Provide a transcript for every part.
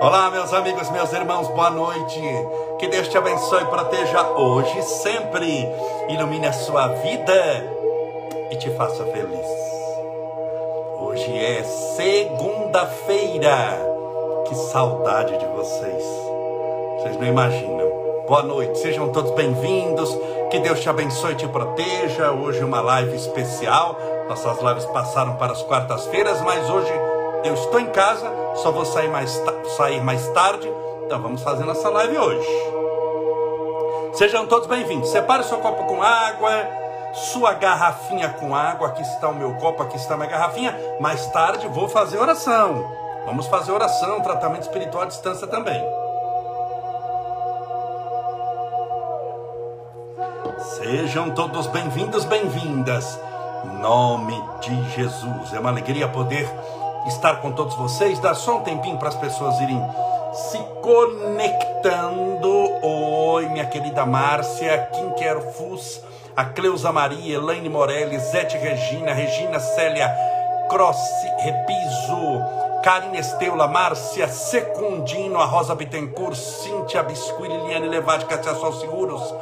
Olá, meus amigos, meus irmãos, boa noite. Que Deus te abençoe e proteja hoje e sempre. Ilumine a sua vida e te faça feliz. Hoje é segunda-feira. Que saudade de vocês. Vocês não imaginam. Boa noite, sejam todos bem-vindos. Que Deus te abençoe e te proteja. Hoje uma live especial. Nossas lives passaram para as quartas-feiras, mas hoje eu estou em casa, só vou sair mais, sair mais tarde, então vamos fazer nossa live hoje. Sejam todos bem-vindos. Separe seu copo com água, sua garrafinha com água. Aqui está o meu copo, aqui está a minha garrafinha. Mais tarde vou fazer oração. Vamos fazer oração, tratamento espiritual à distância também. Sejam todos bem-vindos, bem-vindas. Nome de Jesus. É uma alegria poder estar com todos vocês. Dá só um tempinho para as pessoas irem se conectando. Oi, minha querida Márcia, Kim Fus, a Cleusa Maria, Elaine Morelli, Zete Regina, Regina Célia, Crossi, Repiso, Karine Esteula, Márcia Secundino, a Rosa Bittencourt, Cíntia Biscuit, Liliane Levade, Cátia Sol Seguros,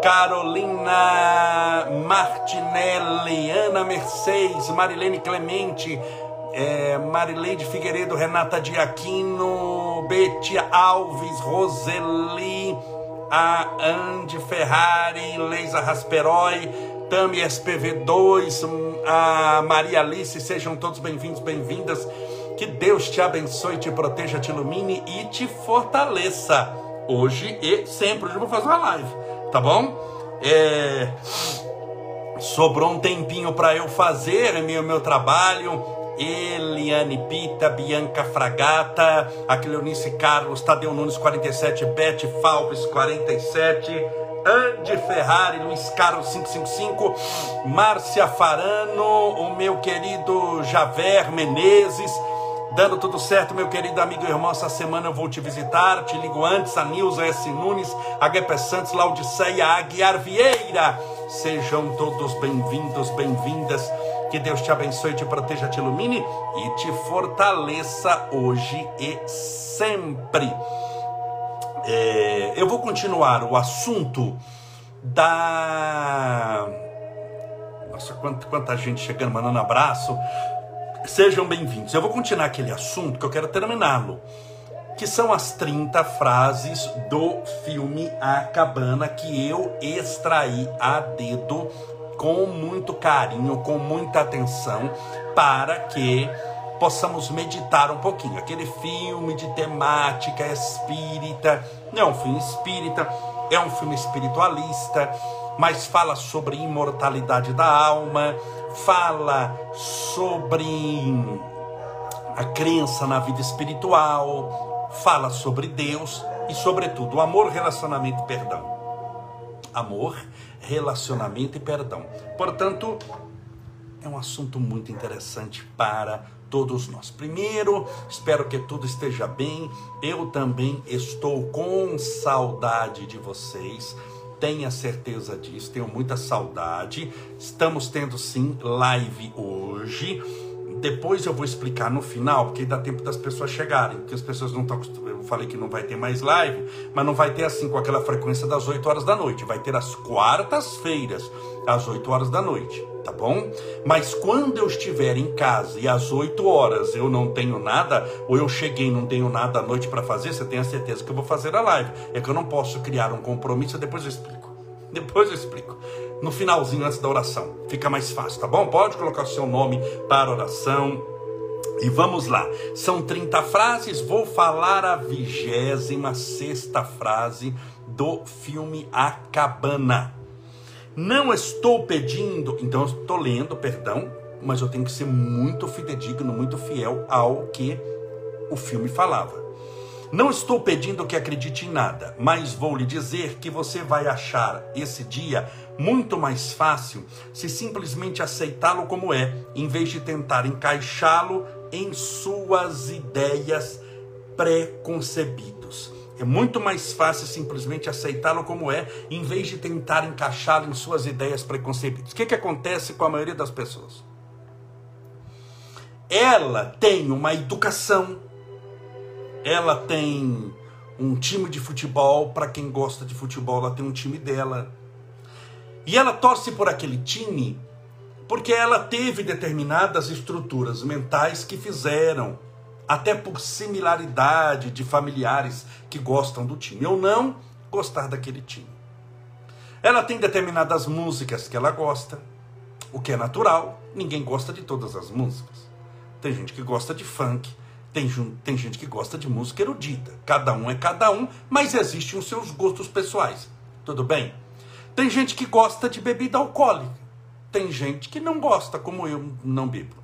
Carolina Martinelli, Ana Mercedes, Marilene Clemente, é, Marileide Figueiredo, Renata Diaquino, Betia Alves, Roseli, a Andy Ferrari, Leisa Rasperói, Tami SPV2, a Maria Alice, sejam todos bem-vindos, bem-vindas. Que Deus te abençoe, te proteja, te ilumine e te fortaleça. Hoje e sempre. Hoje eu vou fazer uma live, tá bom? É... Sobrou um tempinho para eu fazer meu, meu trabalho Eliane Pita, Bianca Fragata, a Cleonice Carlos, Tadeu Nunes 47, Beth Falves 47, Andy Ferrari, Luiz Carlos 555, Márcia Farano, o meu querido Javer Menezes, dando tudo certo, meu querido amigo e irmão, essa semana eu vou te visitar, te ligo antes, a Nilza S. Nunes, HP Santos, Laudiceia Aguiar Vieira, sejam todos bem-vindos, bem-vindas, que Deus te abençoe, te proteja, te ilumine e te fortaleça hoje e sempre. É, eu vou continuar o assunto da. Nossa, quanta, quanta gente chegando, mandando abraço. Sejam bem-vindos. Eu vou continuar aquele assunto que eu quero terminá-lo. Que são as 30 frases do filme A Cabana que eu extraí a dedo com muito carinho, com muita atenção, para que possamos meditar um pouquinho. Aquele filme de temática espírita, não é um filme espírita, é um filme espiritualista, mas fala sobre imortalidade da alma, fala sobre a crença na vida espiritual, fala sobre Deus e, sobretudo, amor, relacionamento e perdão. Amor, relacionamento e perdão. Portanto, é um assunto muito interessante para todos nós. Primeiro, espero que tudo esteja bem. Eu também estou com saudade de vocês. Tenha certeza disso, tenho muita saudade. Estamos tendo sim live hoje. Depois eu vou explicar no final, porque dá tempo das pessoas chegarem, porque as pessoas não estão acostumadas. Eu falei que não vai ter mais live, mas não vai ter assim com aquela frequência das 8 horas da noite. Vai ter às quartas-feiras, às 8 horas da noite, tá bom? Mas quando eu estiver em casa e às 8 horas eu não tenho nada, ou eu cheguei e não tenho nada à noite para fazer, você tenha certeza que eu vou fazer a live. É que eu não posso criar um compromisso, depois eu explico. Depois eu explico no finalzinho antes da oração. Fica mais fácil, tá bom? Pode colocar o seu nome para oração. E vamos lá, são 30 frases, vou falar a vigésima sexta frase do filme A Cabana. Não estou pedindo, então eu estou lendo, perdão, mas eu tenho que ser muito fidedigno, muito fiel ao que o filme falava. Não estou pedindo que acredite em nada, mas vou lhe dizer que você vai achar esse dia muito mais fácil se simplesmente aceitá-lo como é, em vez de tentar encaixá-lo em suas ideias preconcebidos. É muito mais fácil simplesmente aceitá-lo como é, em vez de tentar encaixá-lo em suas ideias preconcebidas. O que, que acontece com a maioria das pessoas? Ela tem uma educação ela tem um time de futebol, para quem gosta de futebol, ela tem um time dela. E ela torce por aquele time porque ela teve determinadas estruturas mentais que fizeram, até por similaridade de familiares que gostam do time ou não, gostar daquele time. Ela tem determinadas músicas que ela gosta, o que é natural, ninguém gosta de todas as músicas. Tem gente que gosta de funk, tem, tem gente que gosta de música erudita. Cada um é cada um, mas existem os seus gostos pessoais. Tudo bem? Tem gente que gosta de bebida alcoólica. Tem gente que não gosta, como eu não bebo.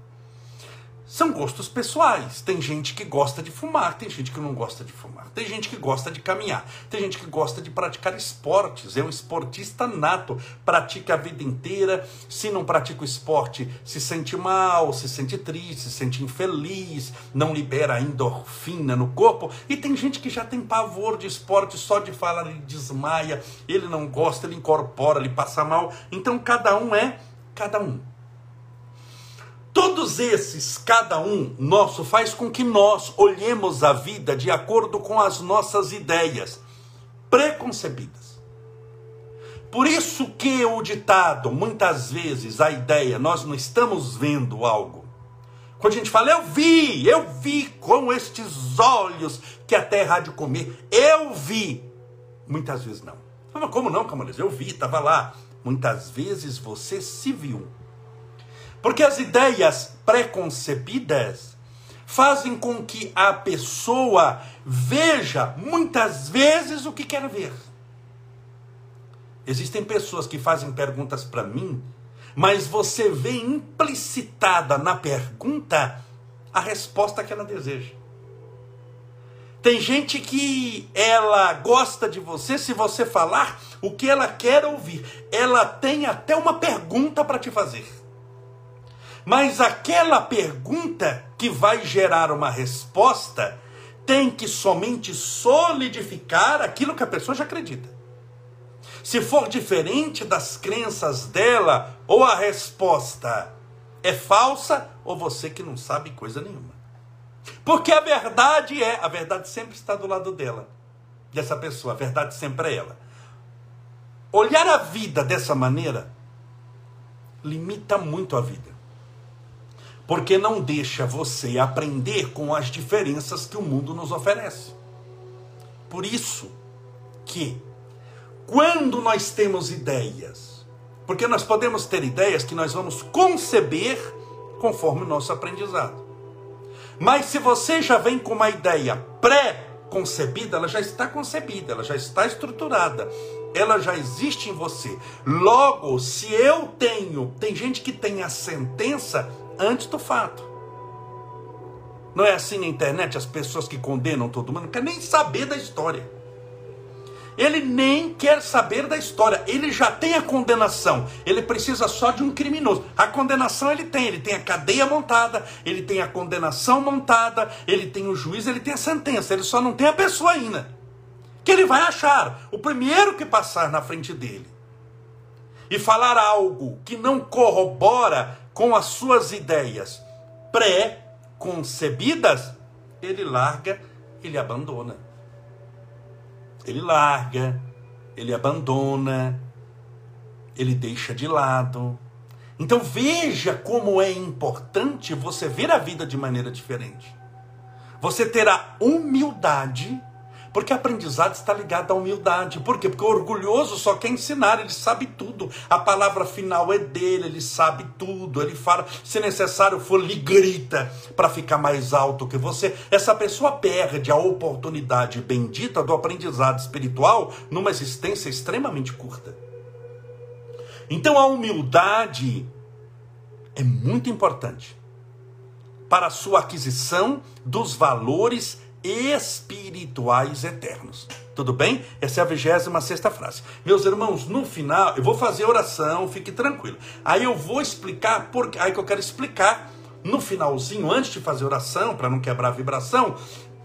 São gostos pessoais. Tem gente que gosta de fumar, tem gente que não gosta de fumar. Tem gente que gosta de caminhar, tem gente que gosta de praticar esportes. É um esportista nato, pratica a vida inteira. Se não pratica o esporte, se sente mal, se sente triste, se sente infeliz, não libera endorfina no corpo. E tem gente que já tem pavor de esporte, só de falar ele desmaia, ele não gosta, ele incorpora, ele passa mal. Então cada um é cada um. Todos esses, cada um nosso, faz com que nós olhemos a vida de acordo com as nossas ideias preconcebidas. Por isso que o ditado, muitas vezes a ideia, nós não estamos vendo algo. Quando a gente fala, eu vi, eu vi com estes olhos que a terra há de comer, eu vi. Muitas vezes não. Como não, Camões? Eu vi, estava lá. Muitas vezes você se viu porque as ideias preconcebidas fazem com que a pessoa veja muitas vezes o que quer ver. Existem pessoas que fazem perguntas para mim, mas você vê implicitada na pergunta a resposta que ela deseja. Tem gente que ela gosta de você se você falar o que ela quer ouvir. Ela tem até uma pergunta para te fazer. Mas aquela pergunta que vai gerar uma resposta tem que somente solidificar aquilo que a pessoa já acredita. Se for diferente das crenças dela, ou a resposta é falsa, ou você que não sabe coisa nenhuma. Porque a verdade é, a verdade sempre está do lado dela, dessa pessoa, a verdade sempre é ela. Olhar a vida dessa maneira limita muito a vida porque não deixa você aprender com as diferenças que o mundo nos oferece. Por isso que quando nós temos ideias, porque nós podemos ter ideias que nós vamos conceber conforme o nosso aprendizado. Mas se você já vem com uma ideia pré-concebida, ela já está concebida, ela já está estruturada, ela já existe em você. Logo, se eu tenho, tem gente que tem a sentença antes do fato. Não é assim na internet as pessoas que condenam todo mundo não quer nem saber da história. Ele nem quer saber da história, ele já tem a condenação. Ele precisa só de um criminoso. A condenação ele tem, ele tem a cadeia montada, ele tem a condenação montada, ele tem o juiz, ele tem a sentença, ele só não tem a pessoa ainda. Que ele vai achar o primeiro que passar na frente dele e falar algo que não corrobora com as suas ideias pré-concebidas, ele larga, ele abandona. Ele larga, ele abandona, ele deixa de lado. Então veja como é importante você ver a vida de maneira diferente. Você terá humildade porque aprendizado está ligada à humildade. Por quê? Porque o orgulhoso só quer ensinar, ele sabe tudo. A palavra final é dele, ele sabe tudo. Ele fala, se necessário for, ele grita para ficar mais alto que você. Essa pessoa perde a oportunidade bendita do aprendizado espiritual numa existência extremamente curta. Então a humildade é muito importante para a sua aquisição dos valores espirituais eternos. Tudo bem? Essa é a 26 frase. Meus irmãos, no final, eu vou fazer oração, fique tranquilo. Aí eu vou explicar, porque aí que eu quero explicar no finalzinho, antes de fazer oração, para não quebrar a vibração,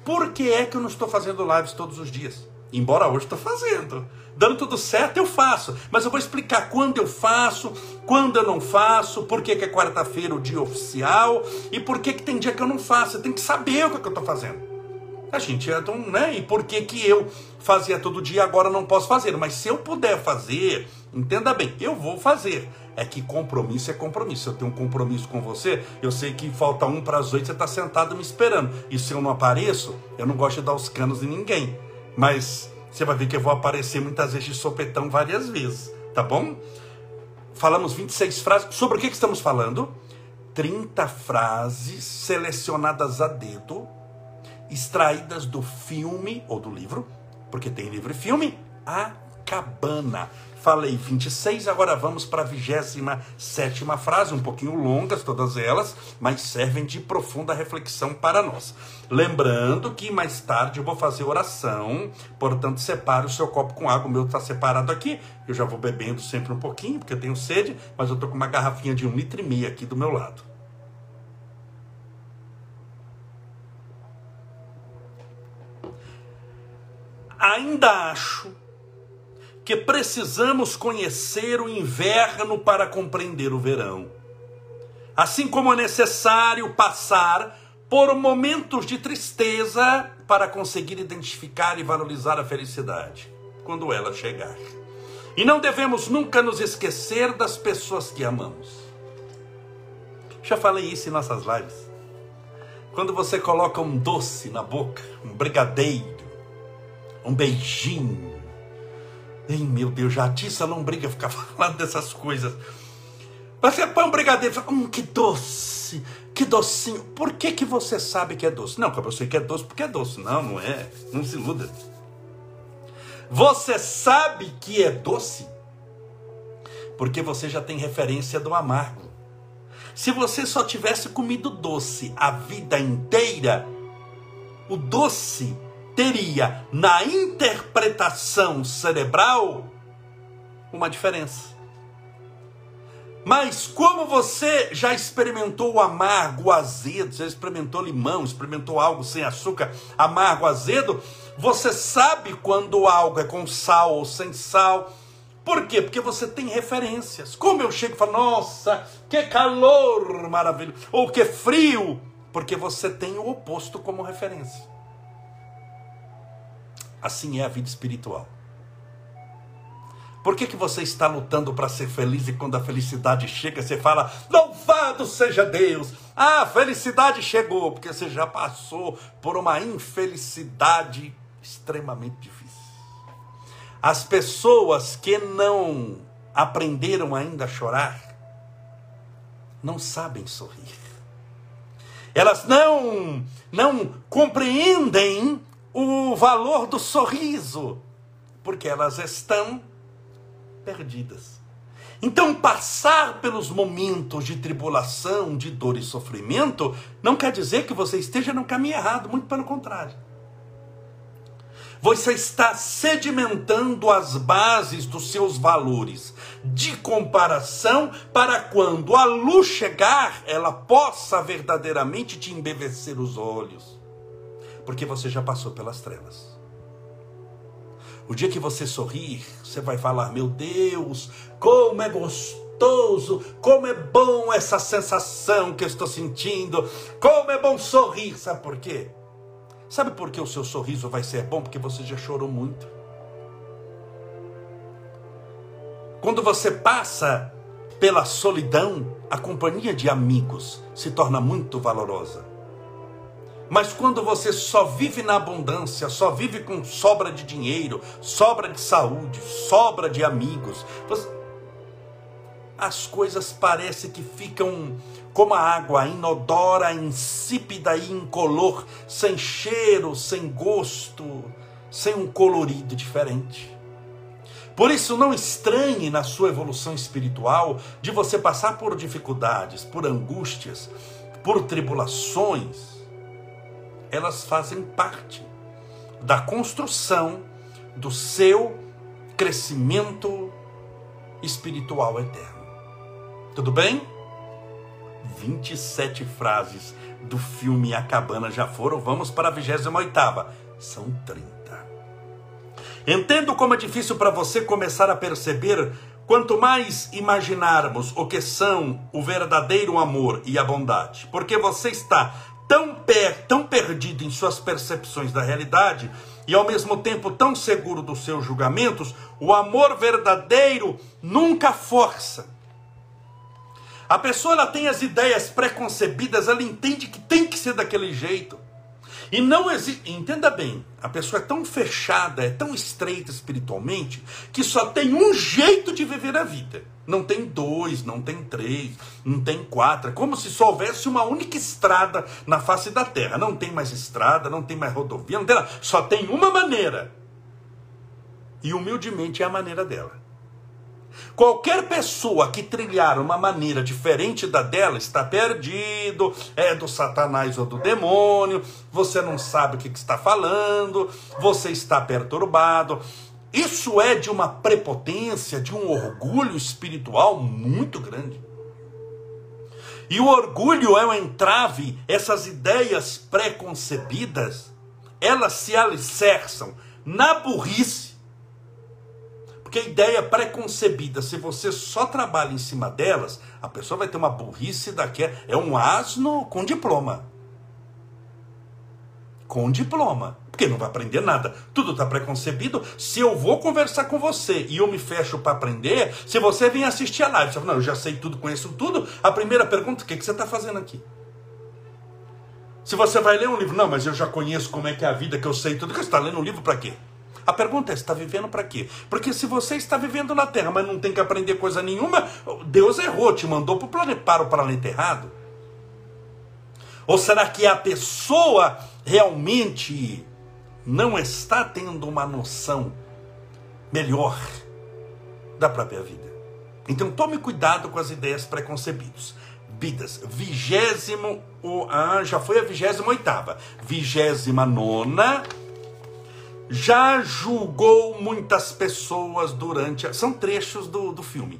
por que é que eu não estou fazendo lives todos os dias? Embora hoje estou fazendo. Dando tudo certo, eu faço. Mas eu vou explicar quando eu faço, quando eu não faço, por que, que é quarta-feira o dia oficial e por que, que tem dia que eu não faço. Tem que saber o que, é que eu estou fazendo. A gente é tão, né? E por que que eu fazia todo dia agora não posso fazer? Mas se eu puder fazer, entenda bem, eu vou fazer. É que compromisso é compromisso. Eu tenho um compromisso com você, eu sei que falta um para as oito, você está sentado me esperando. E se eu não apareço, eu não gosto de dar os canos em ninguém. Mas você vai ver que eu vou aparecer muitas vezes de sopetão várias vezes, tá bom? Falamos 26 frases. Sobre o que, que estamos falando? 30 frases selecionadas a dedo extraídas do filme ou do livro, porque tem livro e filme, A Cabana. Falei 26, agora vamos para a 27 frase, um pouquinho longas todas elas, mas servem de profunda reflexão para nós. Lembrando que mais tarde eu vou fazer oração, portanto, separe o seu copo com água, o meu está separado aqui, eu já vou bebendo sempre um pouquinho, porque eu tenho sede, mas eu estou com uma garrafinha de um litro e meio aqui do meu lado. Ainda acho que precisamos conhecer o inverno para compreender o verão. Assim como é necessário passar por momentos de tristeza para conseguir identificar e valorizar a felicidade quando ela chegar. E não devemos nunca nos esquecer das pessoas que amamos. Já falei isso em nossas lives. Quando você coloca um doce na boca, um brigadeiro, um beijinho. Ei, meu Deus, já a lombriga ficar falando dessas coisas. Você põe um brigadeiro e fala, hum, que doce, que docinho. Por que, que você sabe que é doce? Não, eu sei que é doce porque é doce. Não, não é. Não se iluda. Você sabe que é doce porque você já tem referência do amargo. Se você só tivesse comido doce a vida inteira, o doce teria na interpretação cerebral uma diferença. Mas como você já experimentou o amargo, o azedo, já experimentou limão, experimentou algo sem açúcar, amargo, azedo, você sabe quando algo é com sal ou sem sal. Por quê? Porque você tem referências. Como eu chego e falo, nossa, que calor maravilhoso, ou que frio, porque você tem o oposto como referência. Assim é a vida espiritual. Por que, que você está lutando para ser feliz e quando a felicidade chega você fala, louvado seja Deus? Ah, a felicidade chegou, porque você já passou por uma infelicidade extremamente difícil. As pessoas que não aprenderam ainda a chorar, não sabem sorrir. Elas não, não compreendem o valor do sorriso, porque elas estão perdidas. Então, passar pelos momentos de tribulação, de dor e sofrimento, não quer dizer que você esteja no caminho errado, muito pelo contrário. Você está sedimentando as bases dos seus valores de comparação para quando a luz chegar, ela possa verdadeiramente te embevecer os olhos porque você já passou pelas trevas. O dia que você sorrir, você vai falar: Meu Deus, como é gostoso, como é bom essa sensação que eu estou sentindo, como é bom sorrir. Sabe por quê? Sabe por que o seu sorriso vai ser bom? Porque você já chorou muito. Quando você passa pela solidão, a companhia de amigos se torna muito valorosa. Mas quando você só vive na abundância, só vive com sobra de dinheiro, sobra de saúde, sobra de amigos, você... as coisas parecem que ficam como a água, inodora, insípida e incolor, sem cheiro, sem gosto, sem um colorido diferente. Por isso, não estranhe na sua evolução espiritual de você passar por dificuldades, por angústias, por tribulações elas fazem parte da construção do seu crescimento espiritual eterno. Tudo bem? 27 frases do filme A Cabana já foram, vamos para a 28. São 30. Entendo como é difícil para você começar a perceber quanto mais imaginarmos o que são o verdadeiro amor e a bondade, porque você está per, tão perdido em suas percepções da realidade e ao mesmo tempo tão seguro dos seus julgamentos, o amor verdadeiro nunca força. A pessoa ela tem as ideias preconcebidas, ela entende que tem que ser daquele jeito. E não existe, entenda bem, a pessoa é tão fechada, é tão estreita espiritualmente, que só tem um jeito de viver a vida. Não tem dois, não tem três, não tem quatro. É como se só houvesse uma única estrada na face da terra. Não tem mais estrada, não tem mais rodovia, não tem nada. Só tem uma maneira. E humildemente é a maneira dela. Qualquer pessoa que trilhar uma maneira diferente da dela está perdido, é do Satanás ou do demônio, você não sabe o que está falando, você está perturbado. Isso é de uma prepotência, de um orgulho espiritual muito grande. E o orgulho é um entrave, essas ideias preconcebidas, elas se alicerçam na burrice porque a ideia preconcebida, se você só trabalha em cima delas, a pessoa vai ter uma burrice daquela. É um asno com diploma. Com diploma. Porque não vai aprender nada. Tudo está preconcebido. Se eu vou conversar com você e eu me fecho para aprender, se você vem assistir a live, você fala, não, eu já sei tudo, conheço tudo. A primeira pergunta, o que, que você está fazendo aqui? Se você vai ler um livro, não, mas eu já conheço como é que é a vida, que eu sei tudo, que você está lendo um livro para quê? A pergunta é: está vivendo para quê? Porque se você está vivendo na Terra, mas não tem que aprender coisa nenhuma, Deus errou, te mandou para o planeta, para o planeta errado. Ou será que a pessoa realmente não está tendo uma noção melhor da própria vida? Então tome cuidado com as ideias preconcebidas. Vidas, vigésimo, ah, já foi a vigésima oitava, vigésima nona já julgou muitas pessoas durante. A... São trechos do, do filme.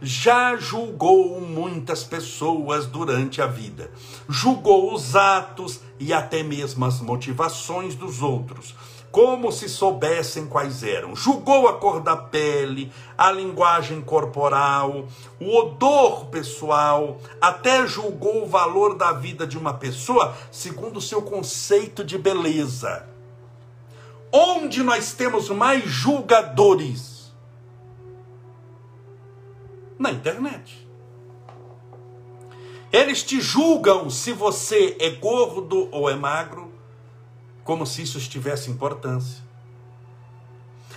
Já julgou muitas pessoas durante a vida. Julgou os atos e até mesmo as motivações dos outros, como se soubessem quais eram. Julgou a cor da pele, a linguagem corporal, o odor pessoal, até julgou o valor da vida de uma pessoa segundo o seu conceito de beleza Onde nós temos mais julgadores? Na internet. Eles te julgam se você é gordo ou é magro, como se isso tivesse importância.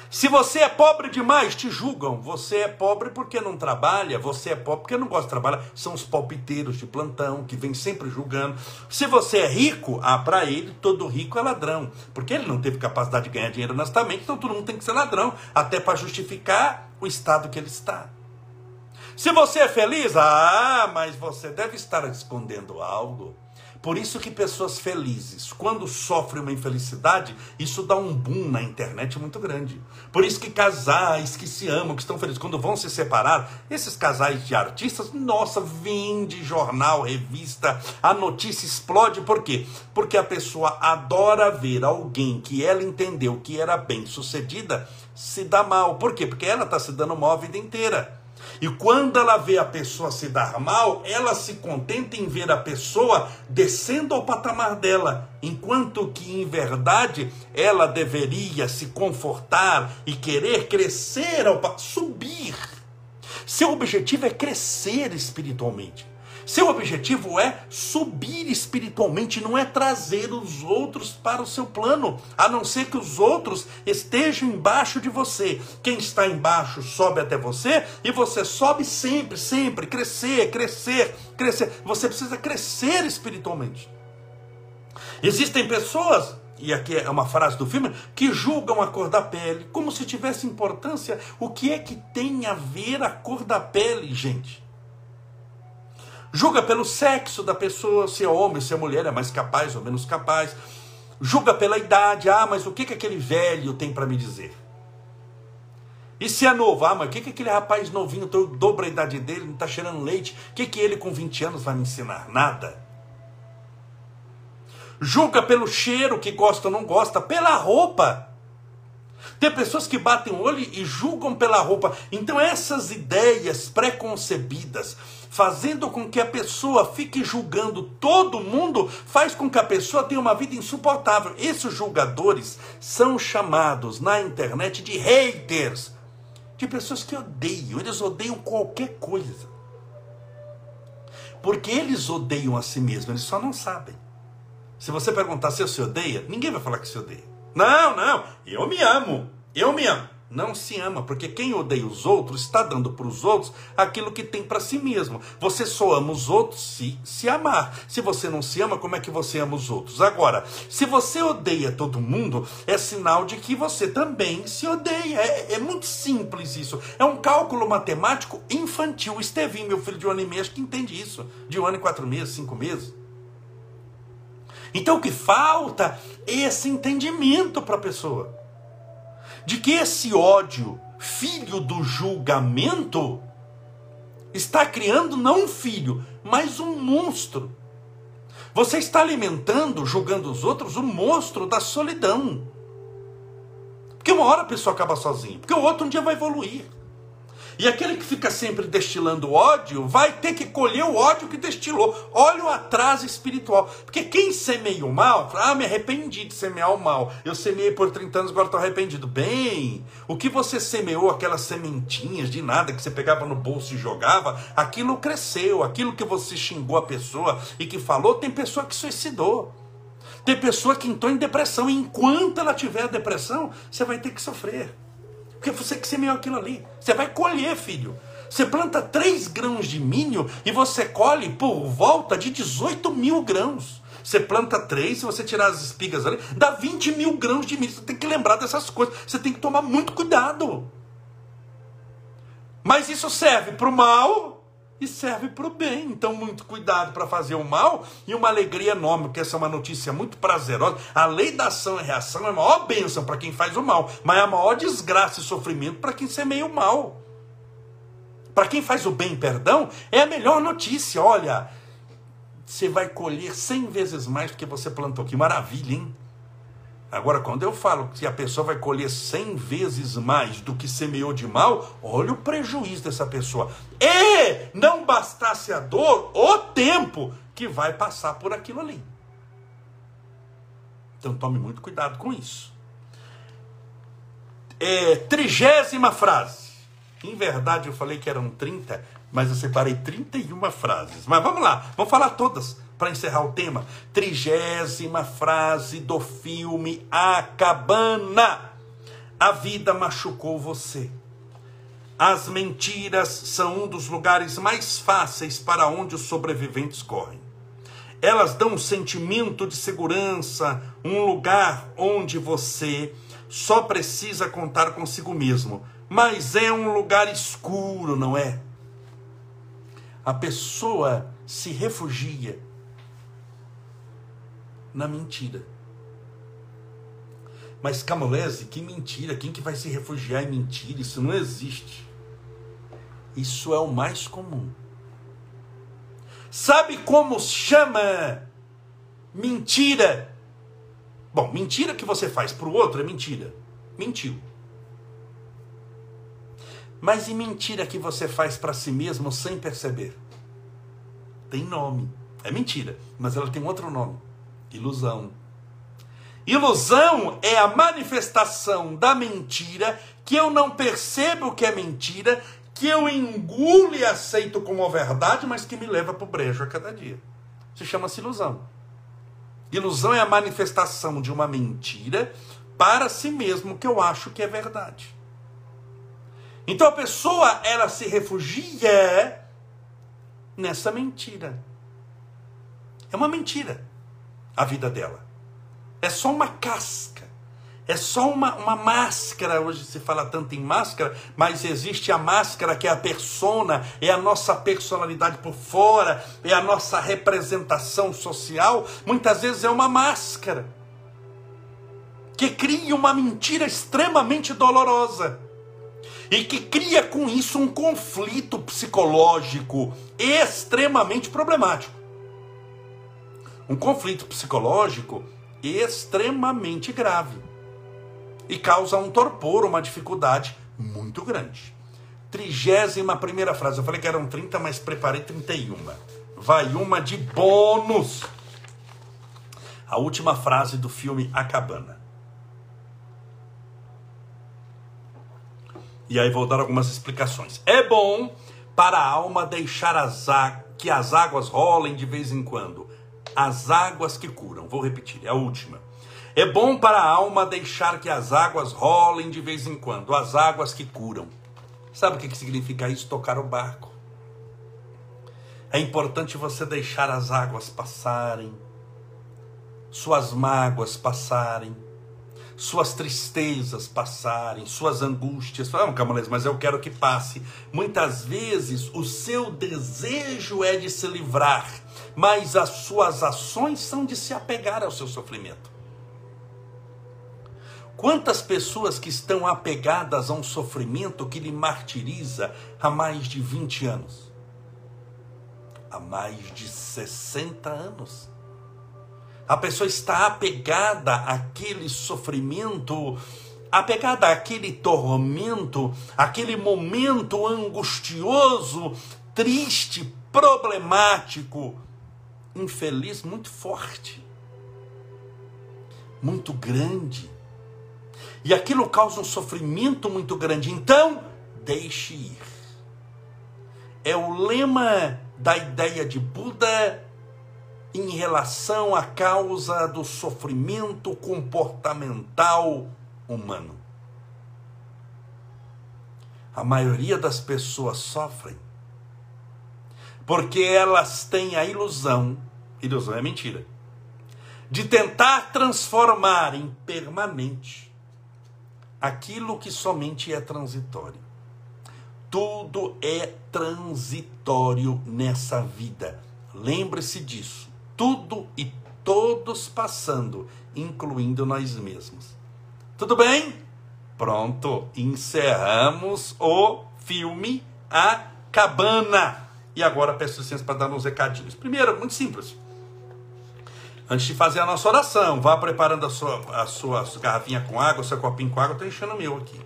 Se você é pobre demais, te julgam. Você é pobre porque não trabalha, você é pobre porque não gosta de trabalhar. São os palpiteiros de plantão que vêm sempre julgando. Se você é rico, ah, para ele, todo rico é ladrão. Porque ele não teve capacidade de ganhar dinheiro honestamente, então todo mundo tem que ser ladrão, até para justificar o estado que ele está. Se você é feliz, ah, mas você deve estar escondendo algo. Por isso que pessoas felizes, quando sofrem uma infelicidade, isso dá um boom na internet muito grande. Por isso que casais que se amam, que estão felizes, quando vão se separar, esses casais de artistas, nossa, vende jornal, revista, a notícia explode. Por quê? Porque a pessoa adora ver alguém que ela entendeu que era bem sucedida se dá mal. Por quê? Porque ela está se dando mal a vida inteira. E quando ela vê a pessoa se dar mal, ela se contenta em ver a pessoa descendo ao patamar dela, enquanto que em verdade ela deveria se confortar e querer crescer ao subir. Seu objetivo é crescer espiritualmente. Seu objetivo é subir espiritualmente, não é trazer os outros para o seu plano, a não ser que os outros estejam embaixo de você. Quem está embaixo sobe até você e você sobe sempre, sempre, crescer, crescer, crescer. Você precisa crescer espiritualmente. Existem pessoas e aqui é uma frase do filme, que julgam a cor da pele, como se tivesse importância. O que é que tem a ver a cor da pele, gente? Julga pelo sexo da pessoa, se é homem, se é mulher, é mais capaz ou menos capaz. Julga pela idade, ah, mas o que, que aquele velho tem para me dizer? E se é novo, ah, mas o que, que aquele rapaz novinho, dobra a idade dele, não está cheirando leite, o que, que ele com 20 anos vai me ensinar? Nada. Julga pelo cheiro, que gosta ou não gosta, pela roupa. Tem pessoas que batem o olho e julgam pela roupa. Então, essas ideias preconcebidas, fazendo com que a pessoa fique julgando todo mundo, faz com que a pessoa tenha uma vida insuportável. Esses julgadores são chamados na internet de haters, de pessoas que odeiam, eles odeiam qualquer coisa. Porque eles odeiam a si mesmos, eles só não sabem. Se você perguntar se você odeia, ninguém vai falar que se odeia. Não, não, eu me amo, eu me amo. Não se ama, porque quem odeia os outros está dando para os outros aquilo que tem para si mesmo. Você só ama os outros se se amar. Se você não se ama, como é que você ama os outros? Agora, se você odeia todo mundo, é sinal de que você também se odeia. É, é muito simples isso. É um cálculo matemático infantil. O Estevinho, meu filho de um ano e meio, acho que entende isso. De um ano e quatro meses, cinco meses. Então o que falta é esse entendimento para a pessoa de que esse ódio, filho do julgamento, está criando não um filho, mas um monstro. Você está alimentando, julgando os outros, o monstro da solidão. Porque uma hora a pessoa acaba sozinha, porque o outro um dia vai evoluir. E aquele que fica sempre destilando ódio vai ter que colher o ódio que destilou. Olha o atraso espiritual. Porque quem semeia o mal, ah, me arrependi de semear o mal. Eu semeei por 30 anos, agora estou arrependido. Bem, o que você semeou, aquelas sementinhas de nada que você pegava no bolso e jogava, aquilo cresceu. Aquilo que você xingou a pessoa e que falou, tem pessoa que suicidou. Tem pessoa que entrou em depressão. E enquanto ela tiver depressão, você vai ter que sofrer. Porque você que semeou aquilo ali. Você vai colher, filho. Você planta 3 grãos de milho e você colhe por volta de 18 mil grãos. Você planta 3, se você tirar as espigas ali, dá 20 mil grãos de milho. Você tem que lembrar dessas coisas. Você tem que tomar muito cuidado. Mas isso serve para o mal e serve para o bem. Então, muito cuidado para fazer o mal e uma alegria enorme, porque essa é uma notícia muito prazerosa. A lei da ação e reação é a maior bênção para quem faz o mal, mas é a maior desgraça e sofrimento para quem semeia o mal. Para quem faz o bem, perdão, é a melhor notícia. Olha, você vai colher cem vezes mais do que você plantou. Que maravilha, hein? Agora, quando eu falo que a pessoa vai colher cem vezes mais do que semeou de mal, olha o prejuízo dessa pessoa. E não bastasse a dor, o tempo que vai passar por aquilo ali. Então tome muito cuidado com isso. É, trigésima frase. Em verdade, eu falei que eram 30, mas eu separei 31 frases. Mas vamos lá, vamos falar todas para encerrar o tema, trigésima frase do filme A Cabana. A vida machucou você. As mentiras são um dos lugares mais fáceis para onde os sobreviventes correm. Elas dão um sentimento de segurança, um lugar onde você só precisa contar consigo mesmo. Mas é um lugar escuro, não é? A pessoa se refugia na mentira. Mas Camolese, que mentira, quem que vai se refugiar em mentira? Isso não existe. Isso é o mais comum. Sabe como chama mentira? Bom, mentira que você faz para o outro é mentira. Mentiu. Mas e mentira que você faz para si mesmo sem perceber? Tem nome. É mentira, mas ela tem outro nome. Ilusão. Ilusão é a manifestação da mentira que eu não percebo que é mentira, que eu engulo e aceito como verdade, mas que me leva para o brejo a cada dia. Se chama-se ilusão. Ilusão é a manifestação de uma mentira para si mesmo que eu acho que é verdade. Então a pessoa ela se refugia nessa mentira. É uma mentira a vida dela. É só uma casca. É só uma, uma máscara. Hoje se fala tanto em máscara, mas existe a máscara que é a persona, é a nossa personalidade por fora, é a nossa representação social. Muitas vezes é uma máscara que cria uma mentira extremamente dolorosa e que cria com isso um conflito psicológico extremamente problemático um conflito psicológico extremamente grave. e causa um torpor, uma dificuldade muito grande. Trigésima primeira frase. Eu falei que eram 30, mas preparei 31. Vai uma de bônus. A última frase do filme A Cabana. E aí vou dar algumas explicações. É bom para a alma deixar as, que as águas rolem de vez em quando. As águas que curam. Vou repetir, é a última. É bom para a alma deixar que as águas rolem de vez em quando, as águas que curam. Sabe o que significa isso? Tocar o barco. É importante você deixar as águas passarem, suas mágoas passarem, suas tristezas passarem, suas angústias. Fala, Camaleis, mas eu quero que passe. Muitas vezes o seu desejo é de se livrar, mas as suas ações são de se apegar ao seu sofrimento. Quantas pessoas que estão apegadas a um sofrimento que lhe martiriza há mais de 20 anos? Há mais de 60 anos. A pessoa está apegada àquele sofrimento, apegada àquele tormento, aquele momento angustioso, triste, problemático, infeliz, muito forte, muito grande e aquilo causa um sofrimento muito grande. Então, deixe ir. É o lema da ideia de Buda em relação à causa do sofrimento comportamental humano. A maioria das pessoas sofrem porque elas têm a ilusão, ilusão é mentira, de tentar transformar em permanente aquilo que somente é transitório. Tudo é transitório nessa vida. Lembre-se disso. Tudo e todos passando, incluindo nós mesmos. Tudo bem? Pronto, encerramos o filme A Cabana. E agora peço licença para dar uns recadinhos. Primeiro, muito simples. Antes de fazer a nossa oração, vá preparando a sua, a sua garrafinha com água, seu copinho com água, estou enchendo o meu aqui.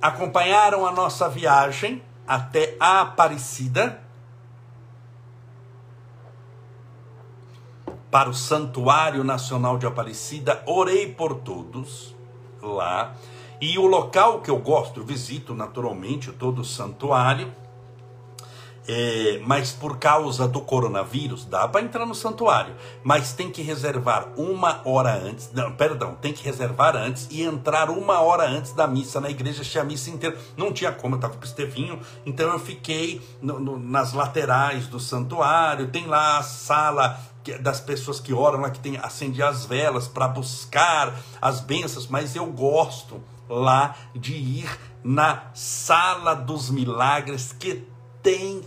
Acompanharam a nossa viagem até a Aparecida, para o Santuário Nacional de Aparecida, orei por todos lá. E o local que eu gosto, visito naturalmente todo o santuário, é, mas por causa do coronavírus, dá para entrar no santuário, mas tem que reservar uma hora antes, não, perdão, tem que reservar antes e entrar uma hora antes da missa na igreja, tinha a missa inteira, não tinha como, eu estava com o Estevinho, então eu fiquei no, no, nas laterais do santuário, tem lá a sala das pessoas que oram lá, que tem acende as velas para buscar as bênçãos, mas eu gosto lá de ir na sala dos milagres que tem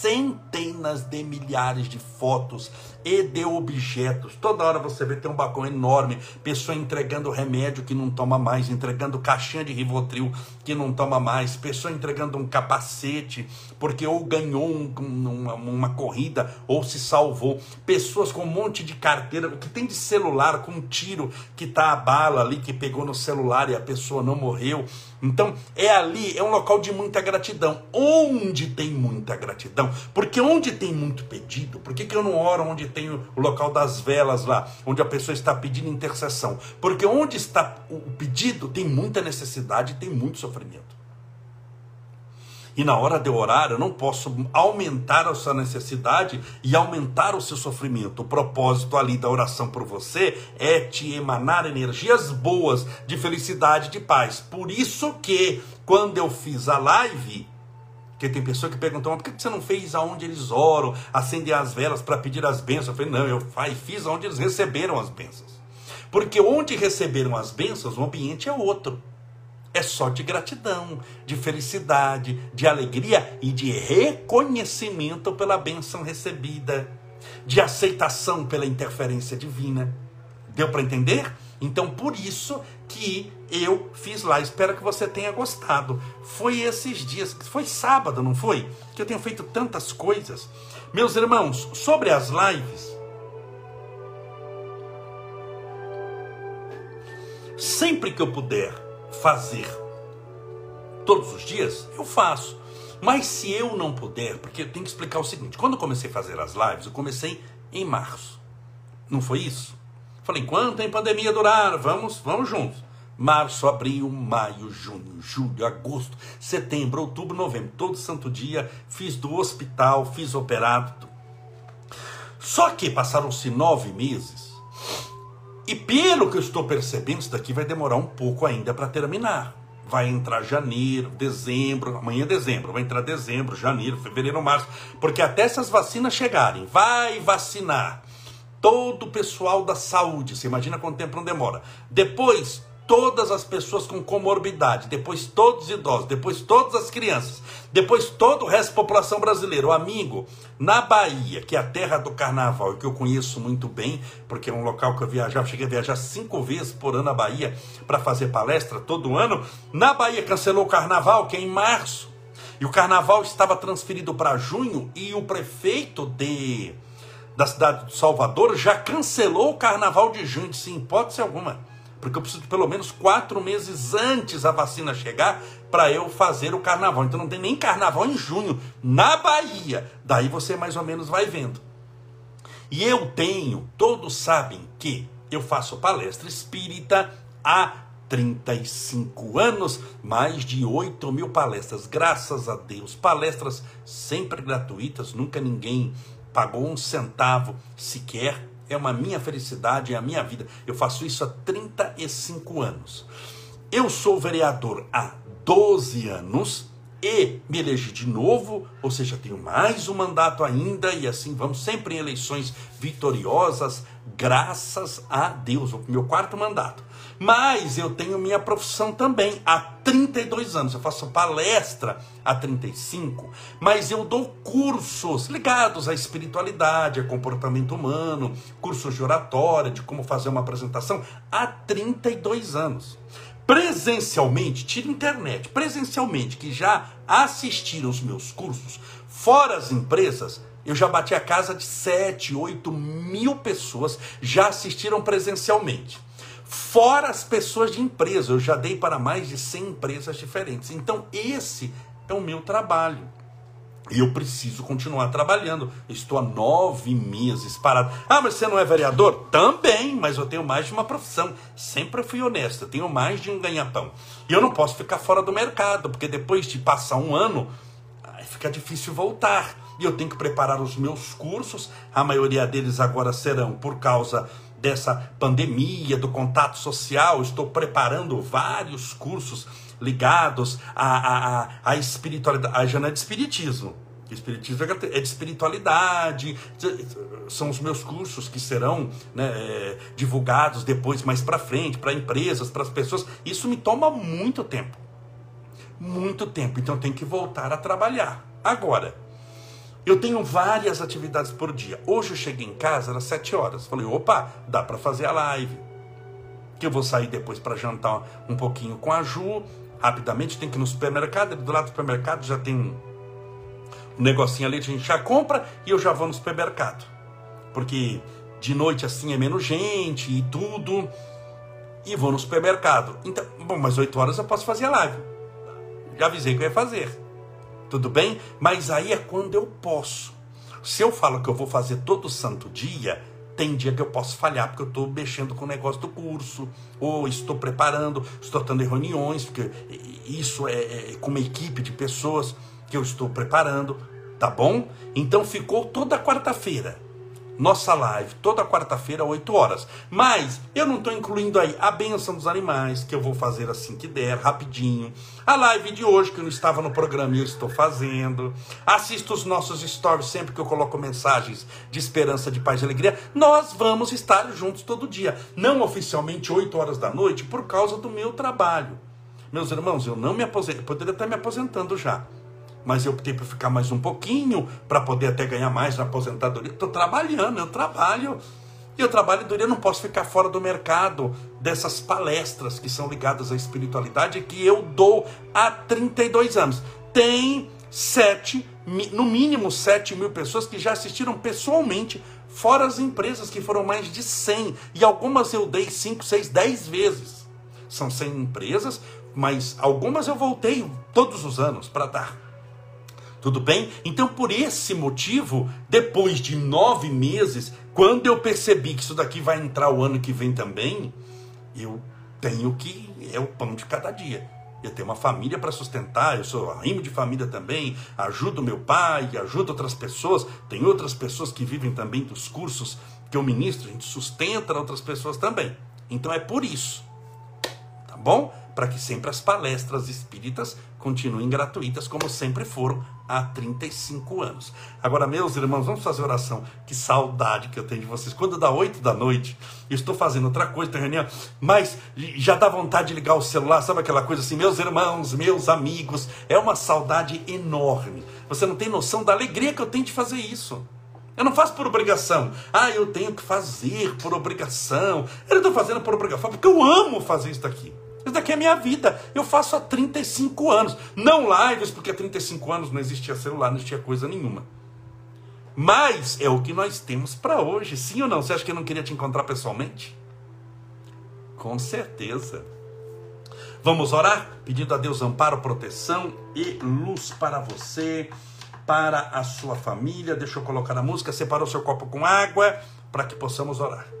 centenas de milhares de fotos e de objetos. Toda hora você vê tem um balcão enorme, pessoa entregando remédio que não toma mais, entregando caixinha de Rivotril que não toma mais, pessoa entregando um capacete porque ou ganhou um, uma, uma, corrida ou se salvou, pessoas com um monte de carteira, que tem de celular com um tiro que tá a bala ali que pegou no celular e a pessoa não morreu. Então, é ali, é um local de muita gratidão. Onde tem muita gratidão? Porque onde tem muito pedido, por que, que eu não oro onde tem o local das velas lá, onde a pessoa está pedindo intercessão? Porque onde está o pedido, tem muita necessidade, tem muito sofrimento. E na hora de orar, eu não posso aumentar a sua necessidade e aumentar o seu sofrimento. O propósito ali da oração por você é te emanar energias boas de felicidade, de paz. Por isso que quando eu fiz a live, porque tem pessoa que perguntou, mas por que você não fez aonde eles oram, acender as velas para pedir as bênçãos? Eu falei, não, eu fiz aonde eles receberam as bênçãos. Porque onde receberam as bênçãos, o ambiente é outro é só de gratidão, de felicidade, de alegria e de reconhecimento pela bênção recebida, de aceitação pela interferência divina. Deu para entender? Então, por isso que eu fiz lá. Espero que você tenha gostado. Foi esses dias, foi sábado, não foi? Que eu tenho feito tantas coisas. Meus irmãos, sobre as lives, Sempre que eu puder fazer todos os dias, eu faço. Mas se eu não puder, porque eu tenho que explicar o seguinte: quando eu comecei a fazer as lives, eu comecei em março. Não foi isso? Falei, enquanto a pandemia durar, vamos, vamos juntos. Março, abril, maio, junho, julho, agosto, setembro, outubro, novembro, todo santo dia, fiz do hospital, fiz operado. Só que passaram-se nove meses, e pelo que eu estou percebendo, isso daqui vai demorar um pouco ainda para terminar. Vai entrar janeiro, dezembro, amanhã é dezembro, vai entrar dezembro, janeiro, fevereiro, março, porque até essas vacinas chegarem, vai vacinar todo o pessoal da saúde. Você imagina quanto tempo não demora. Depois, todas as pessoas com comorbidade, depois todos os idosos, depois todas as crianças, depois todo o resto da população brasileira. O amigo, na Bahia, que é a terra do carnaval, e que eu conheço muito bem, porque é um local que eu viajava, cheguei a viajar cinco vezes por ano na Bahia para fazer palestra todo ano. Na Bahia cancelou o carnaval, que é em março. E o carnaval estava transferido para junho e o prefeito de da cidade de Salvador já cancelou o carnaval de junho, sem hipótese alguma. Porque eu preciso pelo menos quatro meses antes a vacina chegar para eu fazer o carnaval. Então não tem nem carnaval em junho, na Bahia. Daí você mais ou menos vai vendo. E eu tenho, todos sabem que eu faço palestra espírita há 35 anos, mais de 8 mil palestras, graças a Deus. Palestras sempre gratuitas, nunca ninguém pagou um centavo sequer. É uma minha felicidade, é a minha vida. Eu faço isso há 35 anos. Eu sou vereador há 12 anos e me elegi de novo, ou seja, tenho mais um mandato ainda, e assim vamos sempre em eleições vitoriosas, graças a Deus, o meu quarto mandato. Mas eu tenho minha profissão também há 32 anos. Eu faço palestra há 35, mas eu dou cursos ligados à espiritualidade, a comportamento humano, cursos de oratória, de como fazer uma apresentação há 32 anos. Presencialmente, tira internet, presencialmente, que já assistiram os meus cursos, fora as empresas, eu já bati a casa de 7, 8 mil pessoas já assistiram presencialmente. Fora as pessoas de empresa, eu já dei para mais de 100 empresas diferentes. Então, esse é o meu trabalho. E eu preciso continuar trabalhando. Estou há nove meses parado. Ah, mas você não é vereador? Também, mas eu tenho mais de uma profissão. Sempre fui honesto, eu tenho mais de um ganha-pão. E eu não posso ficar fora do mercado, porque depois de passar um ano, fica difícil voltar. E eu tenho que preparar os meus cursos. A maioria deles agora serão por causa dessa pandemia, do contato social, estou preparando vários cursos ligados à, à, à espiritualidade. A não é de espiritismo. Espiritismo é de espiritualidade, são os meus cursos que serão né, é, divulgados depois, mais para frente, para empresas, para as pessoas. Isso me toma muito tempo. Muito tempo. Então eu tenho que voltar a trabalhar. Agora, eu tenho várias atividades por dia. Hoje eu cheguei em casa, às 7 horas. Falei, opa, dá para fazer a live. Que eu vou sair depois para jantar um pouquinho com a Ju. Rapidamente, tem que ir no supermercado. Do lado do supermercado já tem um negocinho ali, a gente já compra e eu já vou no supermercado. Porque de noite assim é menos gente e tudo. E vou no supermercado. Então, bom, mas 8 horas eu posso fazer a live. Já avisei que eu ia fazer tudo bem? Mas aí é quando eu posso. Se eu falo que eu vou fazer todo santo dia, tem dia que eu posso falhar, porque eu estou mexendo com o negócio do curso, ou estou preparando, estou tendo reuniões, porque isso é, é com uma equipe de pessoas que eu estou preparando, tá bom? Então ficou toda quarta-feira nossa live toda quarta-feira, 8 horas. Mas eu não estou incluindo aí a benção dos animais, que eu vou fazer assim que der, rapidinho. A live de hoje, que não estava no programa e eu estou fazendo. Assista os nossos stories sempre que eu coloco mensagens de esperança, de paz e alegria. Nós vamos estar juntos todo dia. Não oficialmente 8 horas da noite, por causa do meu trabalho. Meus irmãos, eu não me aposentei, poderia estar me aposentando já mas eu optei por ficar mais um pouquinho para poder até ganhar mais na aposentadoria. Estou trabalhando, eu trabalho. E eu trabalho e eu não posso ficar fora do mercado dessas palestras que são ligadas à espiritualidade que eu dou há 32 anos. Tem sete, no mínimo 7 mil pessoas que já assistiram pessoalmente, fora as empresas que foram mais de 100. E algumas eu dei 5, 6, 10 vezes. são 100 empresas, mas algumas eu voltei todos os anos para dar. Tudo bem? Então, por esse motivo, depois de nove meses, quando eu percebi que isso daqui vai entrar o ano que vem também, eu tenho que. É o pão de cada dia. Eu tenho uma família para sustentar, eu sou arrimo de família também, ajudo meu pai, ajudo outras pessoas, tem outras pessoas que vivem também dos cursos que eu ministro, a gente sustenta outras pessoas também. Então é por isso, tá bom? Para que sempre as palestras espíritas continuem gratuitas, como sempre foram há 35 anos. Agora, meus irmãos, vamos fazer oração. Que saudade que eu tenho de vocês. Quando dá 8 da noite, eu estou fazendo outra coisa, reunião, mas já dá vontade de ligar o celular, sabe aquela coisa assim, meus irmãos, meus amigos, é uma saudade enorme. Você não tem noção da alegria que eu tenho de fazer isso. Eu não faço por obrigação. Ah, eu tenho que fazer por obrigação. Eu não estou fazendo por obrigação, porque eu amo fazer isso daqui. Isso daqui é minha vida. Eu faço há 35 anos. Não lives, porque há 35 anos não existia celular, não existia coisa nenhuma. Mas é o que nós temos para hoje. Sim ou não? Você acha que eu não queria te encontrar pessoalmente? Com certeza. Vamos orar? Pedindo a Deus amparo, proteção e luz para você, para a sua família. Deixa eu colocar a música. Separou seu copo com água para que possamos orar.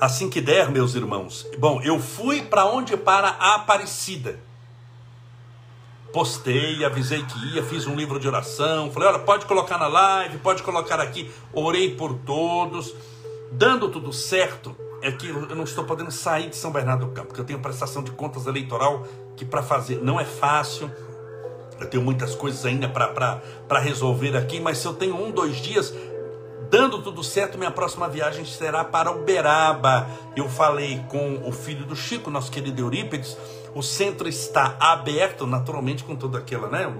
Assim que der, meus irmãos. Bom, eu fui para onde? Para a Aparecida. Postei, avisei que ia, fiz um livro de oração. Falei, olha, pode colocar na live, pode colocar aqui. Orei por todos. Dando tudo certo, é que eu não estou podendo sair de São Bernardo do Campo, porque eu tenho prestação de contas eleitoral que para fazer não é fácil. Eu tenho muitas coisas ainda para resolver aqui, mas se eu tenho um, dois dias, Dando tudo certo, minha próxima viagem será para Uberaba. Eu falei com o filho do Chico, nosso querido Eurípides. O centro está aberto, naturalmente, com toda aquela, né?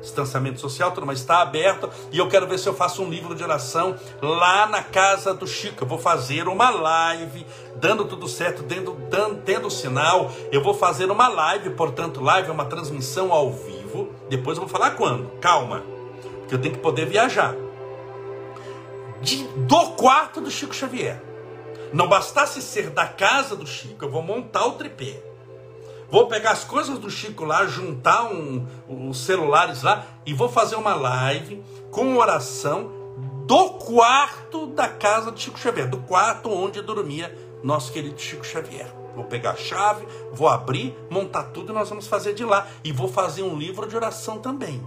distanciamento social, tudo, mas está aberto e eu quero ver se eu faço um livro de oração lá na casa do Chico. Eu vou fazer uma live, dando tudo certo, dando, dando, tendo sinal. Eu vou fazer uma live, portanto, live é uma transmissão ao vivo. Depois eu vou falar quando. Calma, que eu tenho que poder viajar de, do quarto do Chico Xavier. Não bastasse ser da casa do Chico, eu vou montar o tripé. Vou pegar as coisas do Chico lá, juntar um, os celulares lá e vou fazer uma live com oração do quarto da casa do Chico Xavier, do quarto onde dormia nosso querido Chico Xavier. Vou pegar a chave, vou abrir, montar tudo e nós vamos fazer de lá. E vou fazer um livro de oração também.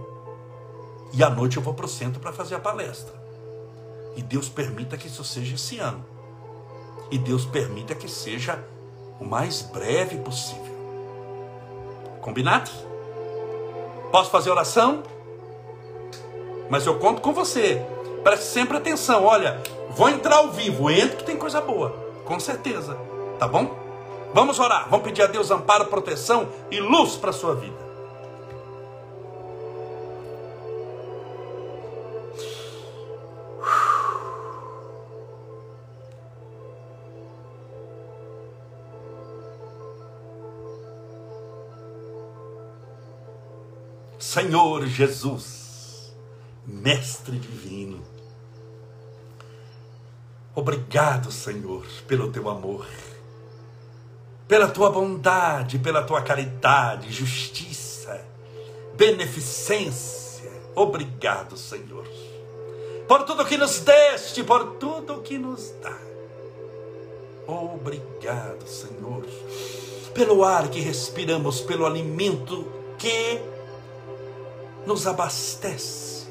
E à noite eu vou para o centro para fazer a palestra. E Deus permita que isso seja esse ano. E Deus permita que seja o mais breve possível. Combinado? Posso fazer oração? Mas eu conto com você. Preste sempre atenção. Olha, vou entrar ao vivo. Entre que tem coisa boa. Com certeza. Tá bom? Vamos orar. Vamos pedir a Deus amparo, proteção e luz para a sua vida. Senhor Jesus, Mestre Divino. Obrigado, Senhor, pelo teu amor, pela tua bondade, pela tua caridade, justiça, beneficência. Obrigado, Senhor, por tudo que nos deste, por tudo que nos dá. Obrigado, Senhor, pelo ar que respiramos, pelo alimento que nos abastece.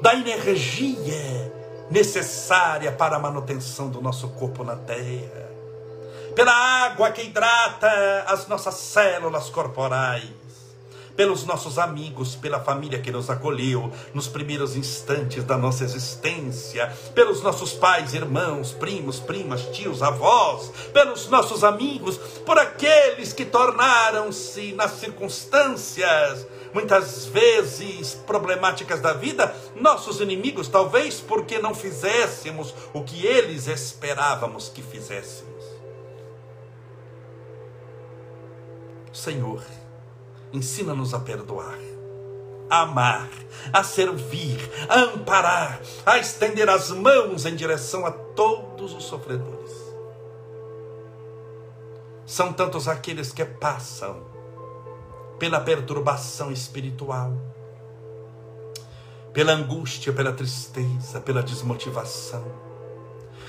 Da energia necessária para a manutenção do nosso corpo na terra, pela água que hidrata as nossas células corporais, pelos nossos amigos, pela família que nos acolheu nos primeiros instantes da nossa existência, pelos nossos pais, irmãos, primos, primas, tios, avós, pelos nossos amigos, por aqueles que tornaram-se nas circunstâncias muitas vezes problemáticas da vida, nossos inimigos, talvez porque não fizéssemos o que eles esperávamos que fizéssemos. Senhor, ensina-nos a perdoar. a amar, a servir, a amparar, a estender as mãos em direção a todos os sofredores. São tantos aqueles que passam pela perturbação espiritual, pela angústia, pela tristeza, pela desmotivação.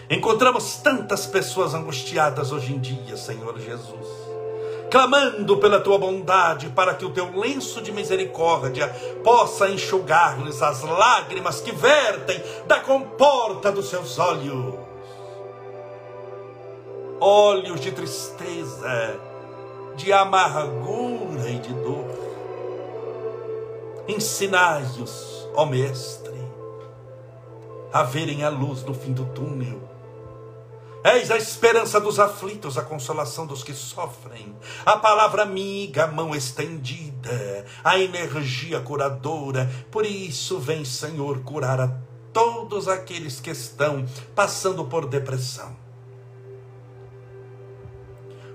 Encontramos tantas pessoas angustiadas hoje em dia, Senhor Jesus clamando pela tua bondade, para que o teu lenço de misericórdia possa enxugar-lhes as lágrimas que vertem da comporta dos seus olhos. Olhos de tristeza, de amargura e de dor. Ensinai-os, ó Mestre, a verem a luz no fim do túnel És a esperança dos aflitos, a consolação dos que sofrem, a palavra amiga, a mão estendida, a energia curadora. Por isso, vem, Senhor, curar a todos aqueles que estão passando por depressão.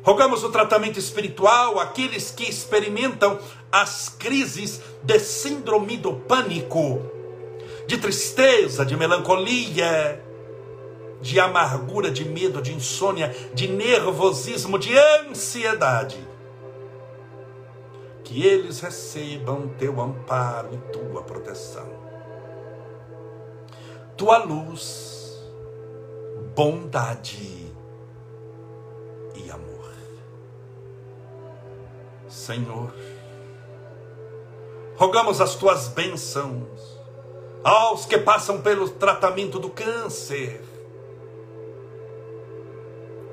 Rogamos o tratamento espiritual àqueles que experimentam as crises de síndrome do pânico, de tristeza, de melancolia, de amargura, de medo, de insônia, de nervosismo, de ansiedade. Que eles recebam teu amparo e tua proteção. Tua luz, bondade e amor. Senhor, rogamos as tuas bênçãos aos que passam pelo tratamento do câncer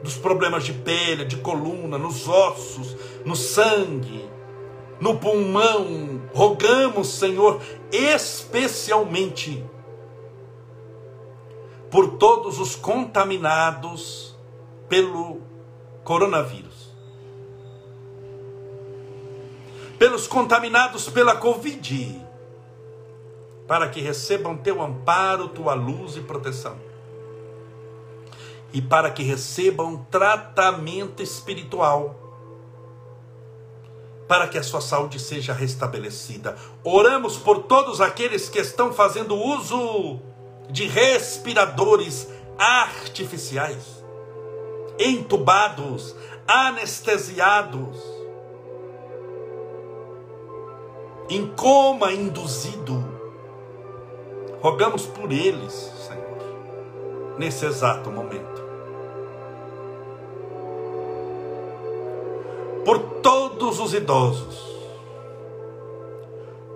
dos problemas de pele, de coluna, nos ossos, no sangue, no pulmão. Rogamos, Senhor, especialmente por todos os contaminados pelo coronavírus. Pelos contaminados pela Covid, para que recebam teu amparo, tua luz e proteção. E para que recebam tratamento espiritual, para que a sua saúde seja restabelecida. Oramos por todos aqueles que estão fazendo uso de respiradores artificiais, entubados, anestesiados, em coma induzido. Rogamos por eles, Senhor, nesse exato momento. por todos os idosos,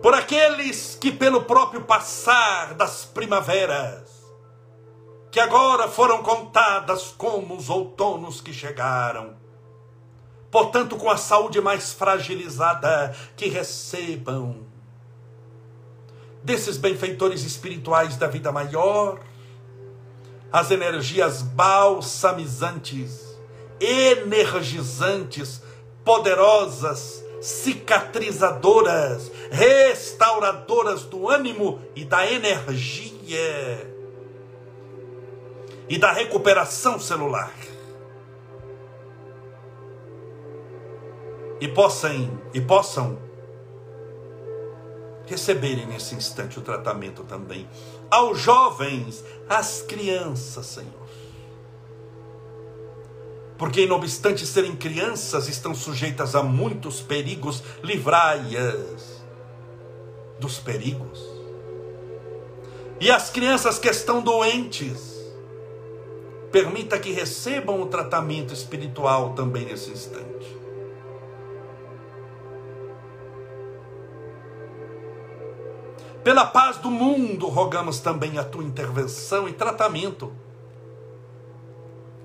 por aqueles que, pelo próprio passar das primaveras, que agora foram contadas como os outonos que chegaram, portanto, com a saúde mais fragilizada, que recebam desses benfeitores espirituais da vida maior, as energias balsamizantes, energizantes, poderosas, cicatrizadoras, restauradoras do ânimo e da energia e da recuperação celular. E possam, e possam receberem nesse instante o tratamento também. Aos jovens, às crianças, Senhor porque, não obstante serem crianças, estão sujeitas a muitos perigos, livrai-as dos perigos. E as crianças que estão doentes, permita que recebam o tratamento espiritual também nesse instante. Pela paz do mundo, rogamos também a tua intervenção e tratamento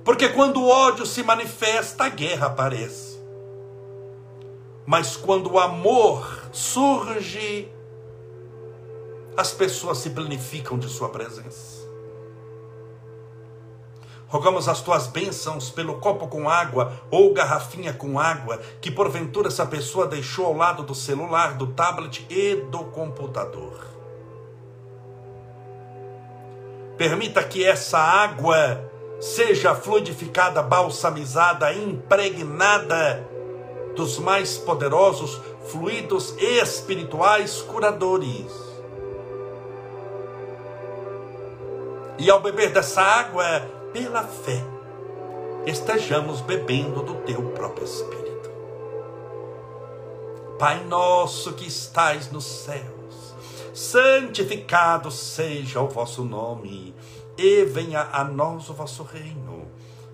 porque quando o ódio se manifesta, a guerra aparece. Mas quando o amor surge, as pessoas se planificam de sua presença. Rogamos as tuas bênçãos pelo copo com água ou garrafinha com água que porventura essa pessoa deixou ao lado do celular, do tablet e do computador. Permita que essa água seja fluidificada, balsamizada, impregnada dos mais poderosos fluidos espirituais curadores. E ao beber dessa água, pela fé, estejamos bebendo do teu próprio Espírito. Pai nosso que estais nos céus, santificado seja o vosso nome, e venha a nós o vosso reino,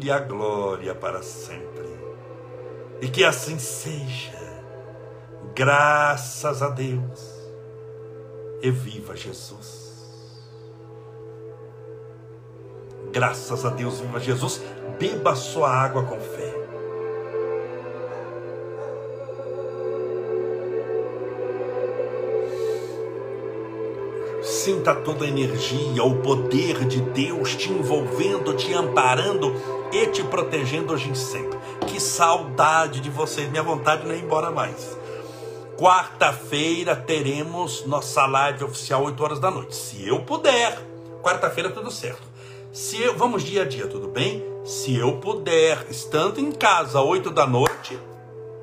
e a glória para sempre. E que assim seja. Graças a Deus. E viva Jesus. Graças a Deus, viva Jesus. Beba sua água com fé. Sinta toda a energia, o poder de Deus te envolvendo, te amparando e te protegendo hoje e sempre. Que saudade de vocês, minha vontade não é ir embora mais. Quarta-feira teremos nossa live oficial 8 horas da noite. Se eu puder, quarta-feira tudo certo. Se eu, vamos dia a dia, tudo bem? Se eu puder, estando em casa 8 da noite,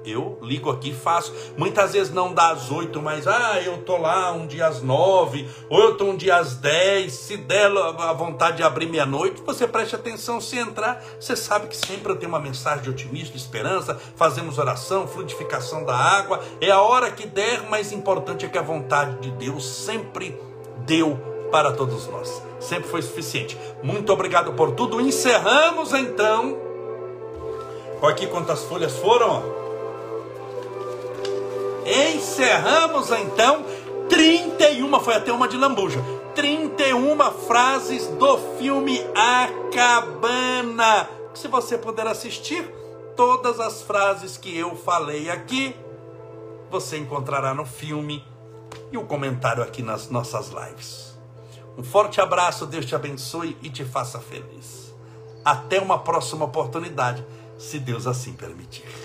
eu ligo aqui e faço. Muitas vezes não dá às oito, mas ah, eu tô lá um dia às nove, ou eu tô um dia às dez. Se der a vontade de abrir meia-noite, você preste atenção. Se entrar, você sabe que sempre eu tenho uma mensagem de otimismo, de esperança. Fazemos oração, fluidificação da água. É a hora que der, mas importante é que a vontade de Deus sempre deu para todos nós. Sempre foi suficiente. Muito obrigado por tudo. Encerramos então. Olha aqui quantas folhas foram. Encerramos então 31, foi até uma de lambuja. 31 frases do filme A Cabana. Se você puder assistir, todas as frases que eu falei aqui, você encontrará no filme e o comentário aqui nas nossas lives. Um forte abraço, Deus te abençoe e te faça feliz. Até uma próxima oportunidade, se Deus assim permitir.